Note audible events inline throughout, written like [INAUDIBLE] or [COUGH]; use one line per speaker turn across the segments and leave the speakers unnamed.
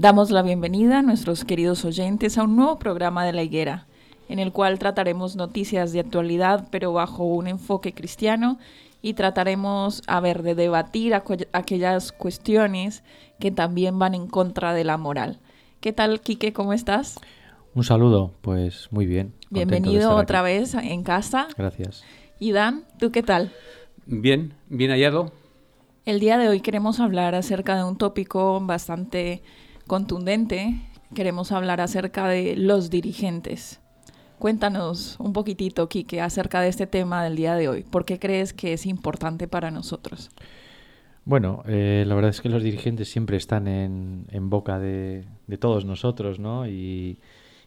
Damos la bienvenida a nuestros queridos oyentes a un nuevo programa de La Higuera, en el cual trataremos noticias de actualidad, pero bajo un enfoque cristiano, y trataremos, a ver, de debatir aquellas cuestiones que también van en contra de la moral. ¿Qué tal, Quique? ¿Cómo estás?
Un saludo, pues muy bien.
Bienvenido otra vez en casa.
Gracias.
Y Dan, ¿tú qué tal?
Bien, bien hallado.
El día de hoy queremos hablar acerca de un tópico bastante contundente, queremos hablar acerca de los dirigentes. Cuéntanos un poquitito, Quique, acerca de este tema del día de hoy. ¿Por qué crees que es importante para nosotros?
Bueno, eh, la verdad es que los dirigentes siempre están en, boca de, todos nosotros, ¿no? Y,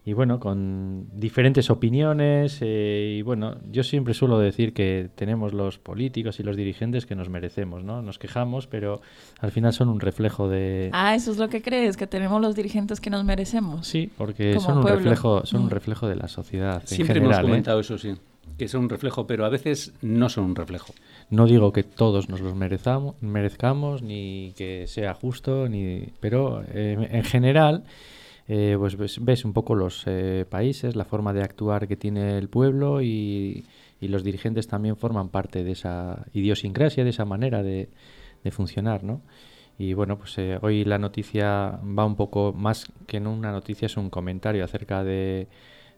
y bueno, con diferentes opiniones. Eh, y bueno, yo siempre suelo decir que tenemos los políticos y los dirigentes que nos merecemos, ¿no? Nos quejamos, pero al final son un reflejo de...
Ah, eso es lo que crees, que tenemos los dirigentes que nos merecemos.
Sí, porque son un, reflejo, son un mm. reflejo de la sociedad.
Siempre hemos ¿eh? comentado eso, sí. Que son un reflejo, pero a veces no son un reflejo.
No digo que todos nos los merezamos, merezcamos, ni que sea justo, ni pero eh, en general eh, pues ves, un poco los eh, países, la forma de actuar que tiene el pueblo y, los dirigentes también forman parte de esa idiosincrasia, de esa manera de, funcionar, ¿no? Y bueno, pues eh, hoy la noticia va un poco más que en una noticia, es un comentario acerca de,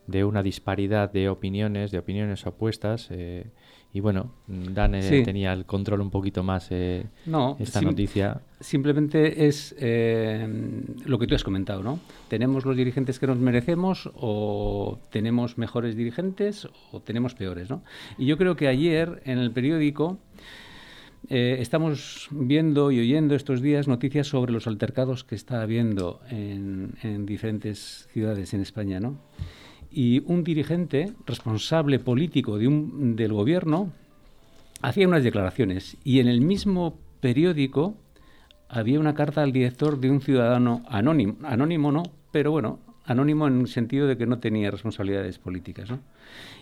de una disparidad de opiniones, de opiniones opuestas y bueno, Dan tenía el control un poquito más eh, no, esta noticia.
Simplemente es eh, lo que tú has comentado, ¿no? ¿Tenemos los dirigentes que nos merecemos o tenemos mejores dirigentes o tenemos peores, ¿no? Y yo creo que ayer en el periódico eh, estamos viendo y oyendo estos días noticias sobre los altercados que está habiendo en, en diferentes ciudades en España, ¿no? Y un dirigente responsable político de un, del gobierno hacía unas declaraciones y en el mismo periódico había una carta al director de un ciudadano anónimo, anónimo no, pero bueno, anónimo en el sentido de que no tenía responsabilidades políticas. ¿no?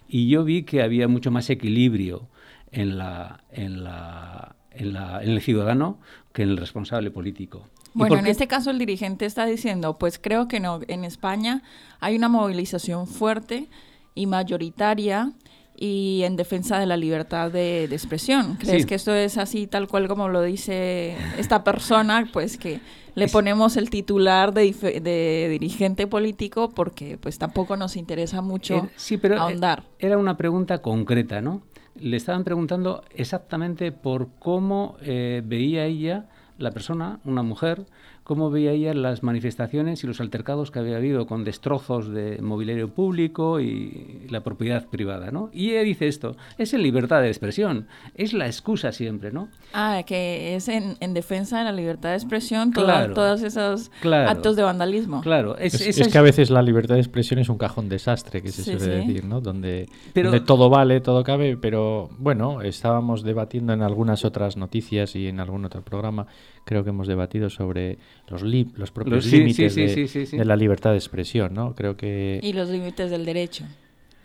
Y yo vi que había mucho más equilibrio en, la, en, la, en, el ciudadano que en el responsable político.
Bueno, en este caso el dirigente está diciendo, pues creo que no, en España hay una movilización fuerte y mayoritaria y en defensa de la libertad de, expresión. ¿Crees que esto es así tal cual como lo dice esta persona? Pues que le ponemos el titular de, dirigente político porque pues tampoco nos interesa mucho eh, sí, pero eh, ahondar.
Era una pregunta concreta, ¿no? Le estaban preguntando exactamente por cómo eh, veía ella la persona, una mujer, cómo veía ella las manifestaciones y los altercados que había habido con destrozos de mobiliario público y la propiedad privada, ¿no? Y ella dice esto, es en libertad de expresión, es la excusa siempre, ¿no?
Ah, que es en, defensa de la libertad de expresión todos esos actos de vandalismo.
Claro, es, que a veces la libertad de expresión es un cajón desastre, que se suele decir, ¿no? Donde, donde todo vale, todo cabe, pero bueno, estábamos debatiendo en algunas otras noticias y en algún otro programa creo que hemos debatido sobre los, los propios límites de, la libertad de expresión, ¿no? Creo que...
Y los límites del derecho.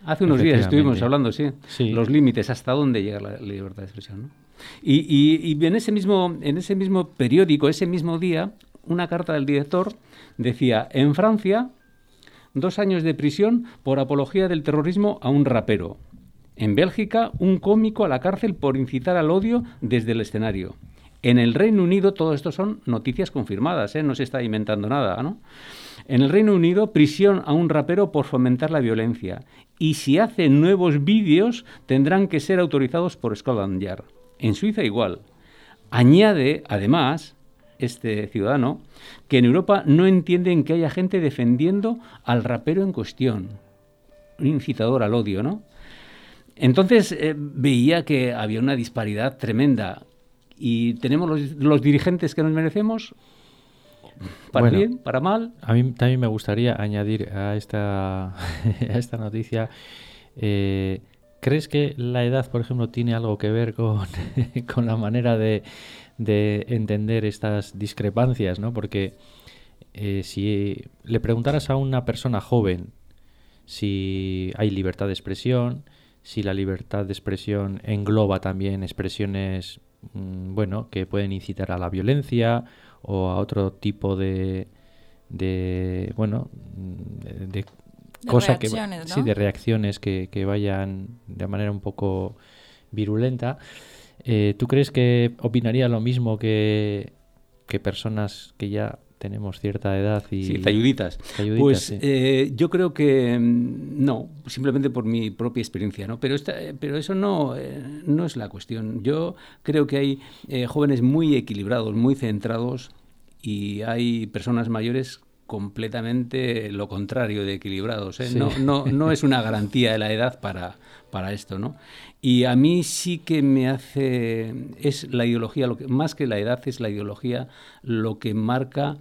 Hace unos días estuvimos hablando, sí, los límites, hasta dónde llega la, libertad de expresión, ¿no? Y, y, en, ese mismo, en ese mismo periódico, ese mismo día, una carta del director decía, en Francia, dos años de prisión por apología del terrorismo a un rapero. En Bélgica, un cómico a la cárcel por incitar al odio desde el escenario. En el Reino Unido, todo esto son noticias confirmadas, ¿eh? no se está inventando nada. ¿no? En el Reino Unido, prisión a un rapero por fomentar la violencia. Y si hace nuevos vídeos, tendrán que ser autorizados por Scotland Yard. En Suiza igual. Añade, además, este ciudadano, que en Europa no entienden que haya gente defendiendo al rapero en cuestión. Un incitador al odio, ¿no? Entonces eh, veía que había una disparidad tremenda y tenemos los, dirigentes que nos merecemos, para bien, para mal.
A mí también me gustaría añadir a esta, [LAUGHS] a esta noticia, eh, ¿crees que la edad, por ejemplo, tiene algo que ver con, [LAUGHS] con la manera de, de, entender estas discrepancias? ¿no? Porque eh, si le preguntaras a una persona joven si hay libertad de expresión, si la libertad de expresión engloba también expresiones bueno, que pueden incitar a la violencia o a otro tipo de, de bueno, mm, de, cosas que sí, de reacciones que, que, vayan de manera un poco virulenta. Eh, ¿Tú crees que opinaría lo mismo que, que personas que ya tenemos cierta edad y...
Sí, talluditas. pues eh, yo creo que mm, no, simplemente por mi propia experiencia, ¿no? Pero, esta, pero eso no, eh, no es la cuestión. Yo creo que hay eh, jóvenes muy equilibrados, muy centrados y hay personas mayores completamente lo contrario de equilibrados. No, no, no es una garantía de la edad para, para esto, ¿no? Y a mí sí que me hace, es la ideología, lo que, más que la edad, es la ideología lo que marca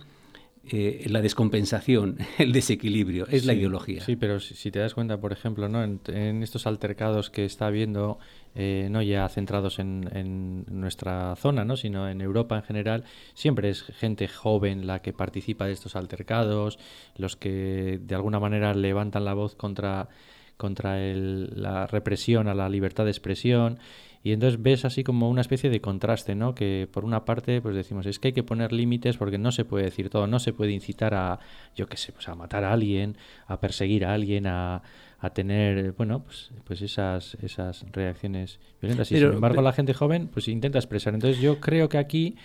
eh, la descompensación, [LAUGHS] el desequilibrio, es la ideología.
Sí, pero si, te das cuenta, por ejemplo, ¿no? en, estos altercados que está habiendo, eh, no ya centrados en, en, nuestra zona, ¿no? sino en Europa en general, siempre es gente joven la que participa de estos altercados, los que de alguna manera levantan la voz contra contra el, la represión a la libertad de expresión y entonces ves así como una especie de contraste, ¿no? Que por una parte, pues decimos, es que hay que poner límites porque no se puede decir todo, no se puede incitar a, yo qué sé, pues a matar a alguien, a perseguir a alguien, a, a tener, bueno, pues, pues esas, esas reacciones violentas. Y sin embargo, la gente joven, pues intenta expresar. Entonces yo creo que aquí,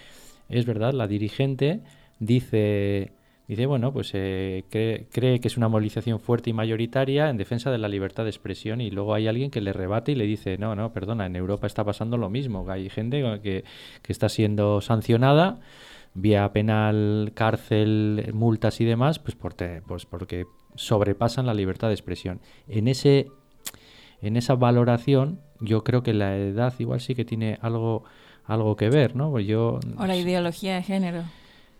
es verdad, la dirigente dice Dice, bueno, pues eh, cree, que es una movilización fuerte y mayoritaria en defensa de la libertad de expresión y luego hay alguien que le rebate y le dice, no, no, perdona, en Europa está pasando lo mismo, hay gente que, que está siendo sancionada vía penal, cárcel, multas y demás, pues, pues porque sobrepasan la libertad de expresión. En, ese, en esa valoración yo creo que la edad igual sí que tiene algo, algo que ver, ¿no? Pues yo,
o la ideología de género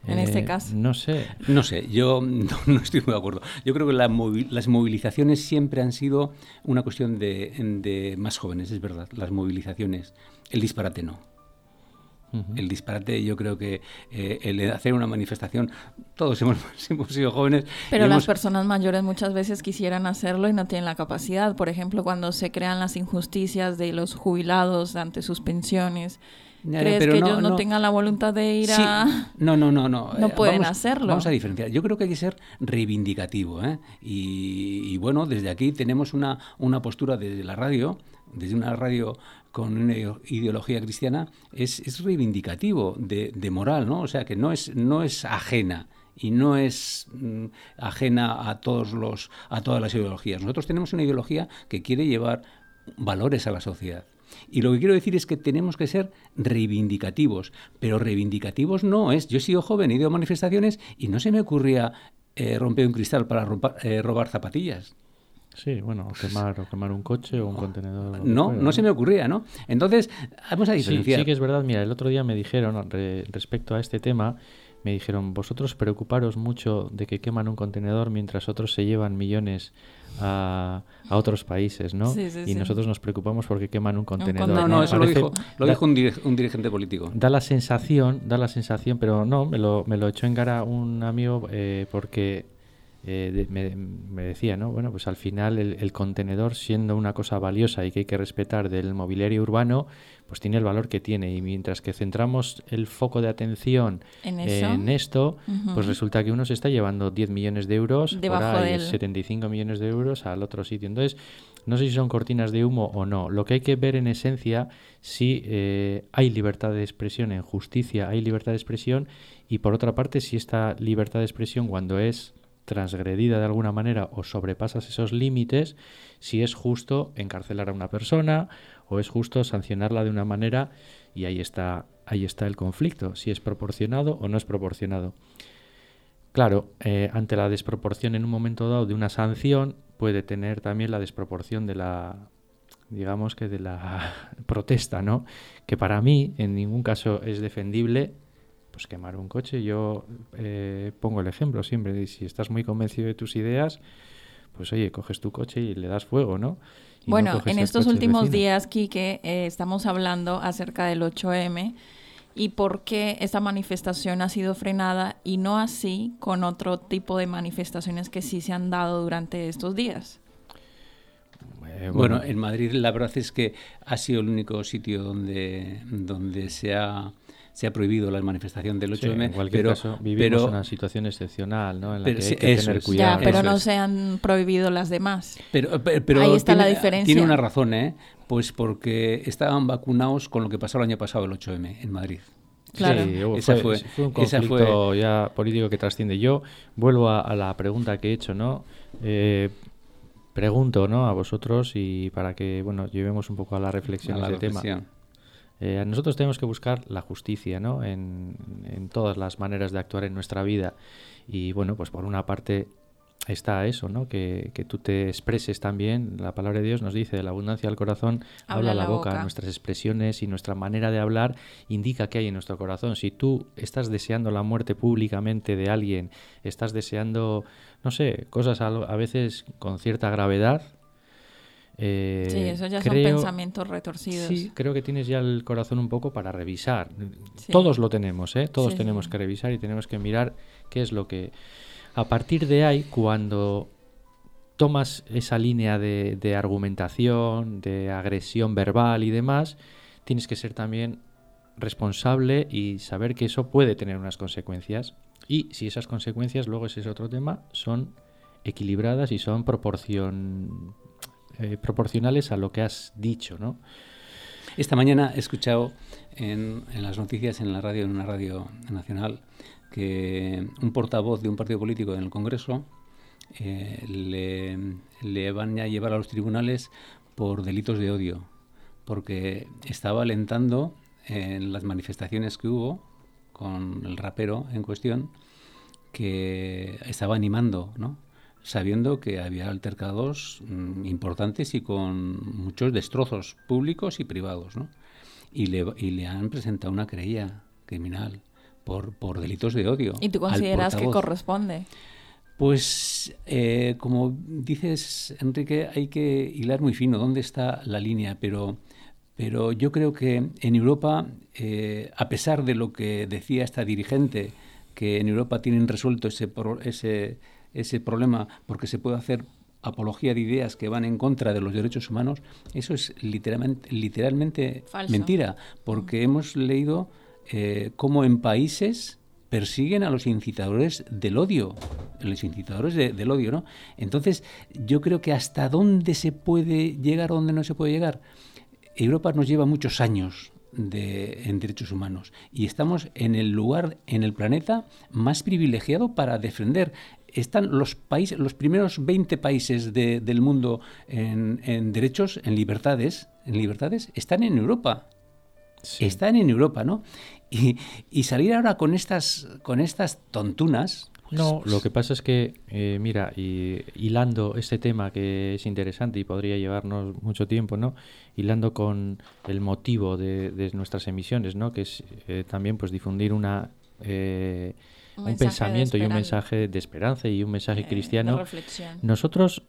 en este eh, caso?
No sé.
No sé, yo [LAUGHS] no, estoy muy de acuerdo. Yo creo que las movilizaciones siempre han sido una cuestión de, más jóvenes, es verdad, las movilizaciones. El disparate no. El disparate, yo creo que eh, el hacer una manifestación, todos hemos, [LAUGHS] sido jóvenes.
Pero las personas mayores muchas veces quisieran hacerlo y no tienen la capacidad. Por ejemplo, cuando se crean las injusticias de los jubilados ante sus pensiones ¿Crees que ellos no, tengan la voluntad de ir a...?
No, no, no, no.
No pueden hacerlo.
Vamos a diferenciar. Yo creo que hay que ser reivindicativo. ¿eh? Y, bueno, desde aquí tenemos una, una postura desde la radio, desde una radio con una ideología cristiana, es, es reivindicativo de, de, moral, ¿no? O sea, que no es, no es ajena y no es mm, ajena a todos los a todas las ideologías. Nosotros tenemos una ideología que quiere llevar valores a la sociedad Y lo que quiero decir es que tenemos que ser reivindicativos, pero reivindicativos no es. Yo he sido joven, he ido a manifestaciones y no se me ocurría eh, romper un cristal para eh, robar zapatillas.
Sí, bueno, o quemar, o quemar un coche o un contenedor.
No, no, se me ocurría, ¿no? Entonces, vamos a diferenciar.
Sí, sí que es verdad. Mira, el otro día me dijeron, respecto a este tema, me dijeron, vosotros preocuparos mucho de que queman un contenedor mientras otros se llevan millones a, a otros países, ¿no? y nosotros nos preocupamos porque queman un contenedor.
No, no, eso lo dijo, lo dijo un, dirigente político.
Da la sensación, da la sensación, pero no, me lo, me lo echó en cara un amigo eh, porque eh, me, decía, ¿no? Bueno, pues al final el, contenedor, siendo una cosa valiosa y que hay que respetar del mobiliario urbano, pues tiene el valor que tiene. Y mientras que centramos el foco de atención en, esto, pues resulta que uno se está llevando 10 millones de euros,
Debajo por
75 millones de euros al otro sitio. Entonces, no sé si son cortinas de humo o no. Lo que hay que ver en esencia si eh, hay libertad de expresión en justicia, hay libertad de expresión y por otra parte si esta libertad de expresión cuando es transgredida de alguna manera o sobrepasas esos límites, si es justo encarcelar a una persona o es justo sancionarla de una manera y ahí está, ahí está el conflicto, si es proporcionado o no es proporcionado. Claro, eh, ante la desproporción en un momento dado de una sanción puede tener también la desproporción de la digamos que de la [LAUGHS] protesta, ¿no? Que para mí en ningún caso es defendible pues quemar un coche. Yo eh, pongo el ejemplo siempre de si estás muy convencido de tus ideas, pues oye, coges tu coche y le das fuego, ¿no?
bueno, en estos últimos días, Quique, eh, estamos hablando acerca del 8M y por qué esta manifestación ha sido frenada y no así con otro tipo de manifestaciones que sí se han dado durante estos días.
Eh, bueno. bueno, en Madrid la verdad es que ha sido el único sitio donde, donde se ha se ha prohibido la manifestación del 8M.
en cualquier
pero,
caso, vivimos una situación excepcional, ¿no? En la que hay que tener cuidado.
Ya, pero no se han prohibido las demás.
Pero, pero, Ahí está la diferencia. Tiene una razón, ¿eh? Pues porque estaban vacunados con lo que pasó el año pasado, el 8M, en Madrid.
Claro. Sí, esa fue, fue, un conflicto ya político que trasciende. Yo vuelvo a, la pregunta que he hecho, ¿no? Eh, pregunto, ¿no? A vosotros y para que, bueno, llevemos un poco a la reflexión de este tema. Eh, nosotros tenemos que buscar la justicia ¿no? En, en, todas las maneras de actuar en nuestra vida. Y bueno, pues por una parte está eso, ¿no? Que, que tú te expreses también. La palabra de Dios nos dice, de la abundancia del corazón habla, la, boca. Nuestras expresiones y nuestra manera de hablar indica qué hay en nuestro corazón. Si tú estás deseando la muerte públicamente de alguien, estás deseando, no sé, cosas a, a veces con cierta gravedad,
eh, sí, eso ya son pensamientos retorcidos.
Sí, creo que tienes ya el corazón un poco para revisar. Todos lo tenemos, ¿eh? Todos tenemos que revisar y tenemos que mirar qué es lo que... A partir de ahí, cuando tomas esa línea de, de argumentación, de agresión verbal y demás, tienes que ser también responsable y saber que eso puede tener unas consecuencias. Y si esas consecuencias, luego ese es otro tema, son equilibradas y son proporción eh, proporcionales a lo que has dicho, ¿no?
Esta mañana he escuchado en, las noticias, en la radio, en una radio nacional, que un portavoz de un partido político en el Congreso eh, le, van a llevar a los tribunales por delitos de odio, porque estaba alentando en las manifestaciones que hubo con el rapero en cuestión, que estaba animando, ¿no? Sabiendo que había altercados mm, importantes y con muchos destrozos públicos y privados, ¿no? Y le, y le han presentado una querella criminal por, por delitos de odio.
¿Y tú consideras que corresponde?
Pues, eh, como dices, Enrique, hay que hilar muy fino dónde está la línea, pero, pero yo creo que en Europa, eh, a pesar de lo que decía esta dirigente, que en Europa tienen resuelto ese, ese ese problema porque se puede hacer apología de ideas que van en contra de los derechos humanos, eso es literalmente, literalmente mentira, porque mm. hemos leído eh, cómo en países persiguen a los incitadores del odio, los incitadores del odio, ¿no? Entonces, yo creo que hasta dónde se puede llegar, dónde no se puede llegar. Europa nos lleva muchos años de, en derechos humanos y estamos en el lugar en el planeta más privilegiado para defender están los países, los primeros 20 países del mundo en, en, derechos, en libertades, en libertades, están en Europa. Están en Europa, ¿no? Y, y, salir ahora con estas, con estas tontunas,
no, lo que pasa es que, eh, mira, y, hilando este tema que es interesante y podría llevarnos mucho tiempo, ¿no? Hilando con el motivo de, nuestras emisiones, ¿no? Que es eh, también pues difundir una eh, un, pensamiento y un mensaje de esperanza y un mensaje cristiano. Nosotros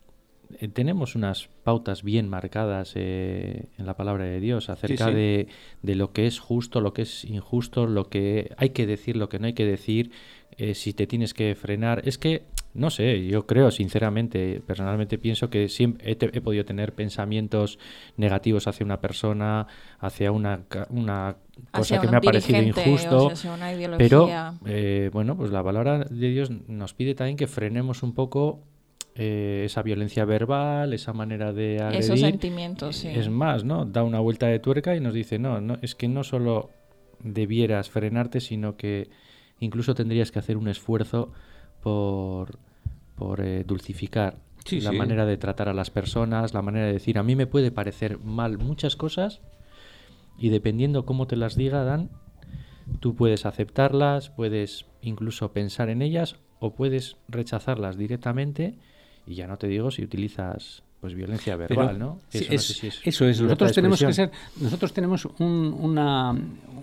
tenemos unas pautas bien marcadas en la palabra de Dios acerca De, de, lo que es justo, lo que es injusto, lo que hay que decir, lo que no hay que decir, eh, si te tienes que frenar. Es que, no sé, yo creo sinceramente, personalmente pienso que siempre he, podido tener pensamientos negativos hacia una persona, hacia una, una cosa que me ha parecido injusto. pero, eh, bueno, pues la palabra de Dios nos pide también que frenemos un poco eh, esa violencia verbal, esa manera de agredir.
Esos sentimientos, sí.
Es más, ¿no? Da una vuelta de tuerca y nos dice, no, no es que no solo debieras frenarte, sino que incluso tendrías que hacer un esfuerzo por, por eh, dulcificar la manera de tratar a las personas, la manera de decir, a mí me puede parecer mal muchas cosas y dependiendo cómo te las diga Dan, tú puedes aceptarlas, puedes incluso pensar en ellas o puedes rechazarlas directamente y ya no te digo si utilizas pues violencia verbal, ¿no?
Eso, es, Nosotros tenemos que ser, nosotros tenemos un, una,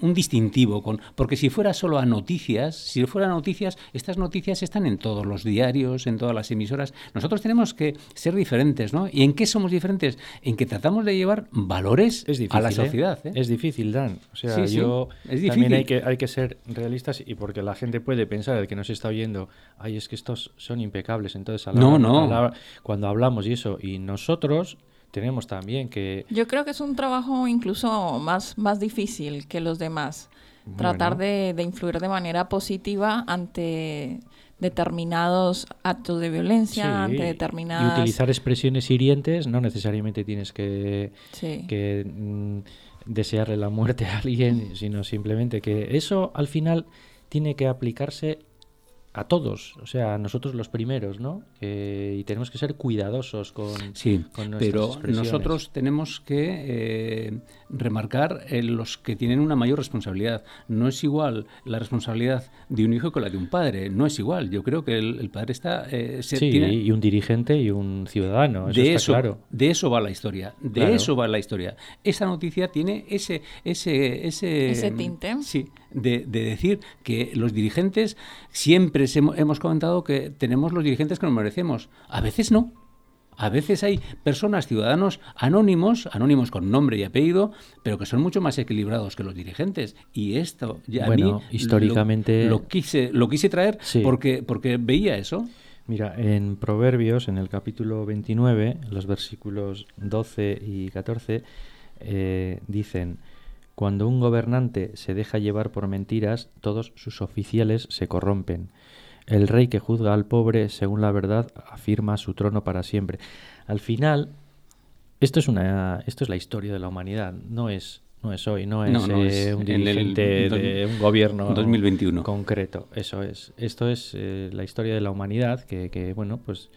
un distintivo con, porque si fuera solo a noticias, si fuera a noticias, estas noticias están en todos los diarios, en todas las emisoras. Nosotros tenemos que ser diferentes, ¿no? ¿Y en qué somos diferentes? En que tratamos de llevar valores a la ¿eh? sociedad. ¿eh?
Es difícil, Dan. O sea, yo también hay que hay que ser realistas y porque la gente puede pensar el que nos está oyendo, ay, es que estos son impecables, entonces a
no, no.
cuando hablamos y eso y nosotros tenemos también que...
Yo creo que es un trabajo incluso más, más difícil que los demás. Tratar de, influir de manera positiva ante determinados actos de violencia, ante determinadas...
Y utilizar expresiones hirientes, no necesariamente tienes que, que mm, desearle la muerte a alguien, sino simplemente que eso al final tiene que aplicarse a todos, o sea, a nosotros los primeros, ¿no? y tenemos que ser cuidadosos con,
sí, pero nosotros tenemos que eh, remarcar los que tienen una mayor responsabilidad. No es igual la responsabilidad de un hijo que la de un padre, no es igual. Yo creo que el, padre está...
Eh, sí, y un dirigente y un ciudadano, eso
de
está
eso,
claro.
De eso va la historia, de eso va la historia. Esa noticia tiene ese... Ese, ese,
ese tinte.
Sí, de, decir que los dirigentes, siempre hemos comentado que tenemos los dirigentes que nos merecemos. A veces no. A veces hay personas, ciudadanos anónimos, anónimos con nombre y apellido, pero que son mucho más equilibrados que los dirigentes. Y esto ya a mí
históricamente
lo, quise lo quise traer porque porque veía eso.
Mira, en Proverbios, en el capítulo 29, los versículos 12 y 14, eh, dicen, cuando un gobernante se deja llevar por mentiras, todos sus oficiales se corrompen. El rey que juzga al pobre según la verdad afirma su trono para siempre. Al final, esto es una esto es la historia de la humanidad, no es no es hoy, no es, eh, un dirigente de un gobierno
2021
concreto. Eso es. Esto es eh, la historia de la humanidad que, que bueno, pues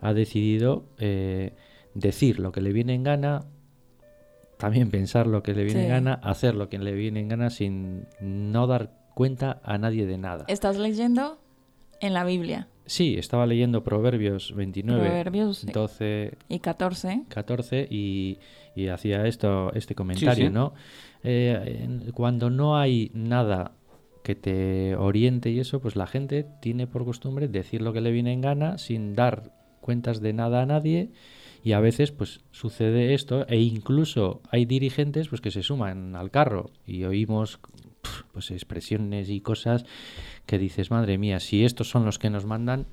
ha decidido eh, decir lo que le viene en gana, también pensar lo que le viene en gana, hacer lo que le viene en gana sin no dar cuenta a nadie de nada.
¿Estás leyendo en la Biblia?
Sí, estaba leyendo Proverbios 29, 12
y 14.
14 y, y hacía esto, este comentario, ¿no? Eh, cuando no hay nada que te oriente y eso, pues la gente tiene por costumbre decir lo que le viene en gana sin dar cuentas de nada a nadie y a veces pues sucede esto e incluso hay dirigentes pues que se suman al carro y oímos pues expresiones y cosas que dices, madre mía, si estos son los que nos mandan,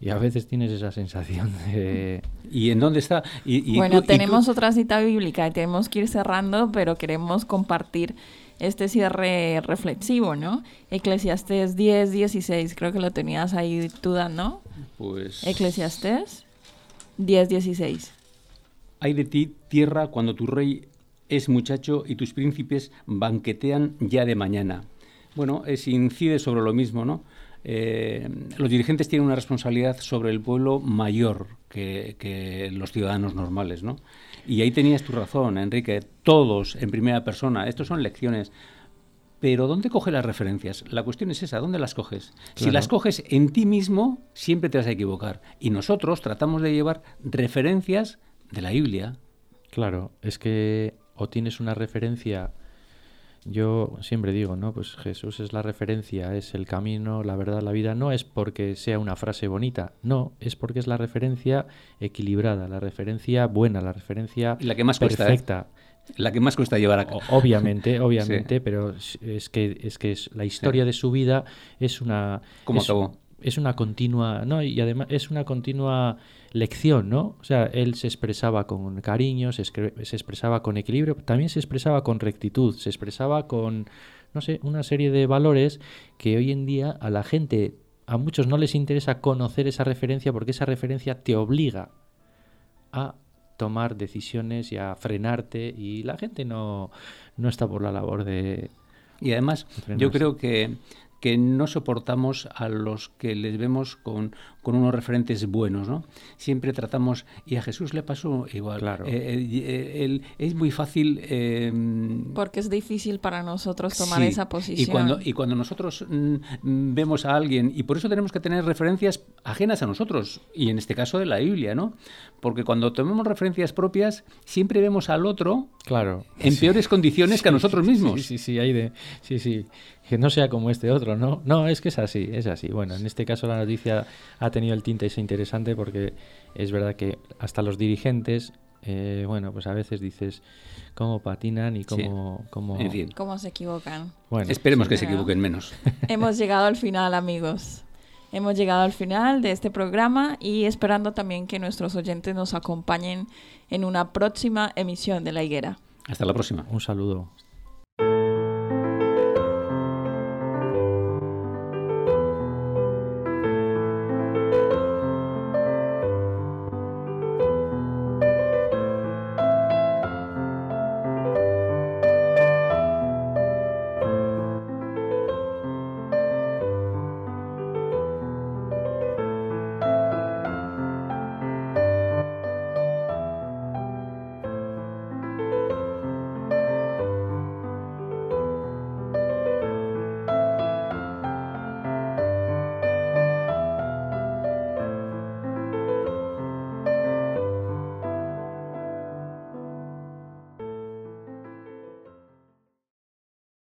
y a veces tienes esa sensación de...
¿Y en dónde está? Y,
bueno, tenemos otra cita bíblica y tenemos que ir cerrando, pero queremos compartir este cierre reflexivo, ¿no? Eclesiastés 10, 16, creo que lo tenías ahí tú, ¿no?
Pues...
Eclesiastés 10, 16.
Hay de ti tierra cuando tu rey es muchacho y tus príncipes banquetean ya de mañana. Bueno, es, incide sobre lo mismo, ¿no? eh, los dirigentes tienen una responsabilidad sobre el pueblo mayor que, los ciudadanos normales, ¿no? Y ahí tenías tu razón, Enrique, todos en primera persona, estos son lecciones. Pero ¿dónde coge las referencias? La cuestión es esa, ¿dónde las coges? Si las coges en ti mismo, siempre te vas a equivocar. Y nosotros tratamos de llevar referencias de la Biblia.
Claro, es que o tienes una referencia yo siempre digo, ¿no? Pues Jesús es la referencia, es el camino, la verdad, la vida. No es porque sea una frase bonita, no, es porque es la referencia equilibrada, la referencia buena, la referencia
la que más
¿eh? perfecta.
La que más cuesta llevar a cabo.
Obviamente, [LAUGHS] [LAUGHS] obviamente, pero es que es que la historia de su vida es una.
¿Cómo acabó?
Es una continua, no, y además es una continua lección, ¿no? O sea, él se expresaba con cariño, se, se, expresaba con equilibrio, también se expresaba con rectitud, se expresaba con, no sé, una serie de valores que hoy en día a la gente, a muchos no les interesa conocer esa referencia porque esa referencia te obliga a tomar decisiones y a frenarte y la gente no, no está por la labor de...
Y además, yo creo que que no soportamos a los que les vemos con, con unos referentes buenos, ¿no? Siempre tratamos, y a Jesús le pasó igual.
Claro.
Eh, eh, es muy fácil... Em,
Porque es difícil para nosotros tomar esa posición.
Y cuando, y cuando nosotros mm, vemos a alguien, y por eso tenemos que tener referencias ajenas a nosotros, y en este caso de la Biblia, ¿no? Porque cuando tomemos referencias propias, siempre vemos al otro
claro.
en peores condiciones que a nosotros mismos.
Sí, sí, sí, hay de... Sí, sí que no sea como este otro, ¿no? No, es que es así, es así. Bueno, en este caso la noticia ha tenido el tinte ese interesante porque es verdad que hasta los dirigentes, eh, bueno, pues a veces dices cómo patinan y cómo... cómo...
Cómo se equivocan.
Bueno, Esperemos que se equivoquen menos. [LAUGHS]
Hemos llegado al final, amigos. Hemos llegado al final de este programa y esperando también que nuestros oyentes nos acompañen en una próxima emisión de La Higuera.
Hasta la próxima.
Un saludo.